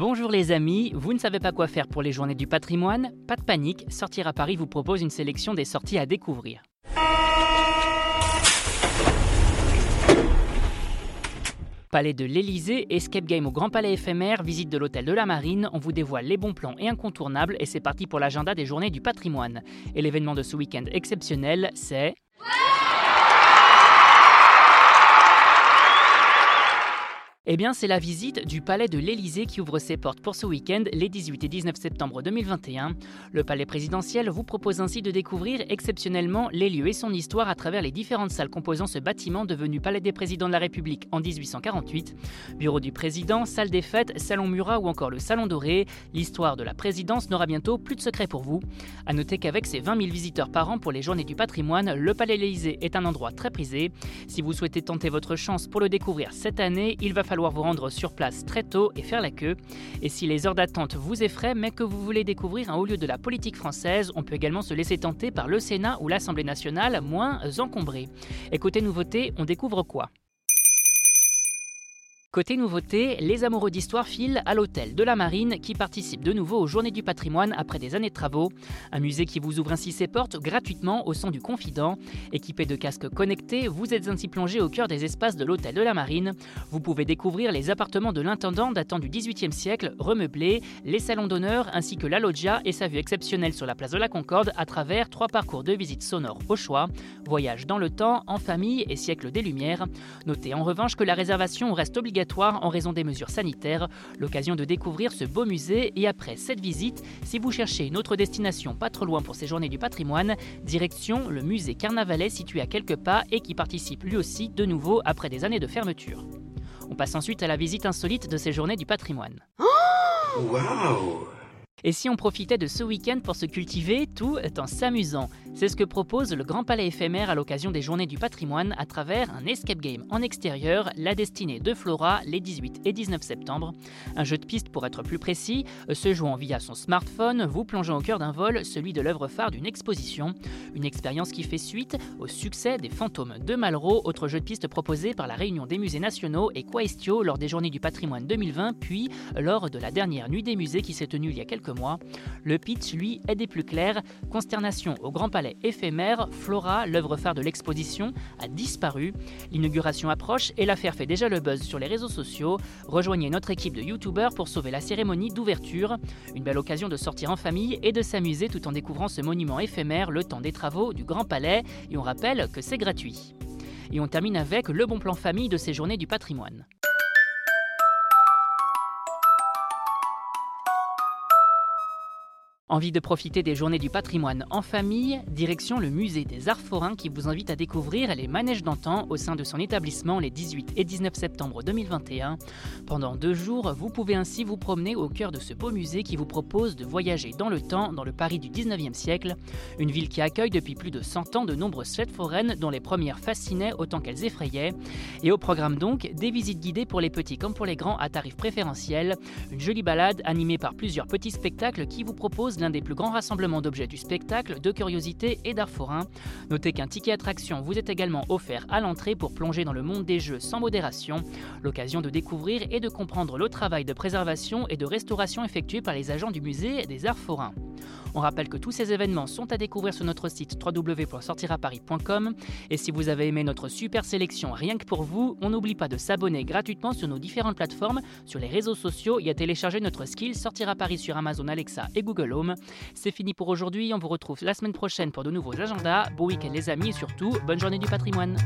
Bonjour les amis, vous ne savez pas quoi faire pour les journées du patrimoine? Pas de panique, Sortir à Paris vous propose une sélection des sorties à découvrir. Palais de l'Elysée, Escape Game au Grand Palais éphémère, visite de l'hôtel de la Marine, on vous dévoile les bons plans et incontournables et c'est parti pour l'agenda des journées du patrimoine. Et l'événement de ce week-end exceptionnel, c'est... Eh bien, c'est la visite du Palais de l'Élysée qui ouvre ses portes pour ce week-end, les 18 et 19 septembre 2021. Le Palais présidentiel vous propose ainsi de découvrir exceptionnellement les lieux et son histoire à travers les différentes salles composant ce bâtiment devenu Palais des présidents de la République en 1848. Bureau du président, salle des fêtes, salon Murat ou encore le salon doré, l'histoire de la présidence n'aura bientôt plus de secret pour vous. A noter qu'avec ses 20 000 visiteurs par an pour les journées du patrimoine, le Palais de l'Élysée est un endroit très prisé. Si vous souhaitez tenter votre chance pour le découvrir cette année, il va falloir vous rendre sur place très tôt et faire la queue. Et si les heures d'attente vous effraient, mais que vous voulez découvrir un haut lieu de la politique française, on peut également se laisser tenter par le Sénat ou l'Assemblée nationale, moins encombrés. Et côté nouveauté, on découvre quoi? Côté nouveauté, les amoureux d'histoire filent à l'hôtel de la Marine qui participe de nouveau aux Journées du patrimoine après des années de travaux. Un musée qui vous ouvre ainsi ses portes gratuitement au son du confident. Équipé de casques connectés, vous êtes ainsi plongé au cœur des espaces de l'hôtel de la Marine. Vous pouvez découvrir les appartements de l'intendant datant du XVIIIe siècle, remeublés, les salons d'honneur ainsi que la loggia et sa vue exceptionnelle sur la place de la Concorde à travers trois parcours de visite sonore au choix. Voyage dans le temps, en famille et siècle des Lumières. Notez en revanche que la réservation reste obligatoire en raison des mesures sanitaires. L'occasion de découvrir ce beau musée et après cette visite, si vous cherchez une autre destination pas trop loin pour ces journées du patrimoine, direction le musée Carnavalet situé à quelques pas et qui participe lui aussi de nouveau après des années de fermeture. On passe ensuite à la visite insolite de ces journées du patrimoine. et si on profitait de ce week-end pour se cultiver tout en s'amusant C'est ce que propose le Grand Palais éphémère à l'occasion des Journées du patrimoine à travers un escape game en extérieur, La Destinée de Flora, les 18 et 19 septembre. Un jeu de piste pour être plus précis, se jouant via son smartphone, vous plongeant au cœur d'un vol, celui de l'œuvre phare d'une exposition. Une expérience qui fait suite au succès des Fantômes de Malraux, autre jeu de piste proposé par la Réunion des musées nationaux et Quaestio lors des Journées du patrimoine 2020, puis lors de la dernière Nuit des musées qui s'est tenue il y a quelques mois. Le pitch, lui, est des plus clairs. Consternation au Grand Palais éphémère, Flora, l'œuvre phare de l'exposition, a disparu. L'inauguration approche et l'affaire fait déjà le buzz sur les réseaux sociaux. Rejoignez notre équipe de youtubeurs pour sauver la cérémonie d'ouverture. Une belle occasion de sortir en famille et de s'amuser tout en découvrant ce monument éphémère le temps des travaux du Grand Palais. Et on rappelle que c'est gratuit. Et on termine avec le bon plan famille de ces journées du patrimoine. Envie de profiter des journées du patrimoine en famille? Direction le musée des Arts Forains qui vous invite à découvrir les manèges d'antan au sein de son établissement les 18 et 19 septembre 2021. Pendant deux jours, vous pouvez ainsi vous promener au cœur de ce beau musée qui vous propose de voyager dans le temps dans le Paris du 19e siècle, une ville qui accueille depuis plus de 100 ans de nombreuses fêtes foraines dont les premières fascinaient autant qu'elles effrayaient. Et au programme donc, des visites guidées pour les petits comme pour les grands à tarifs préférentiels, une jolie balade animée par plusieurs petits spectacles qui vous proposent l'un des plus grands rassemblements d'objets du spectacle, de curiosités et d'art forain. Notez qu'un ticket attraction vous est également offert à l'entrée pour plonger dans le monde des jeux sans modération, l'occasion de découvrir et de comprendre le travail de préservation et de restauration effectué par les agents du musée des arts forains. On rappelle que tous ces événements sont à découvrir sur notre site www.sortiraparis.com et si vous avez aimé notre super sélection rien que pour vous, on n'oublie pas de s'abonner gratuitement sur nos différentes plateformes, sur les réseaux sociaux et à télécharger notre skill Sortir à Paris sur Amazon Alexa et Google Home. C'est fini pour aujourd'hui, on vous retrouve la semaine prochaine pour de nouveaux agendas. Bon week-end les amis et surtout, bonne journée du patrimoine.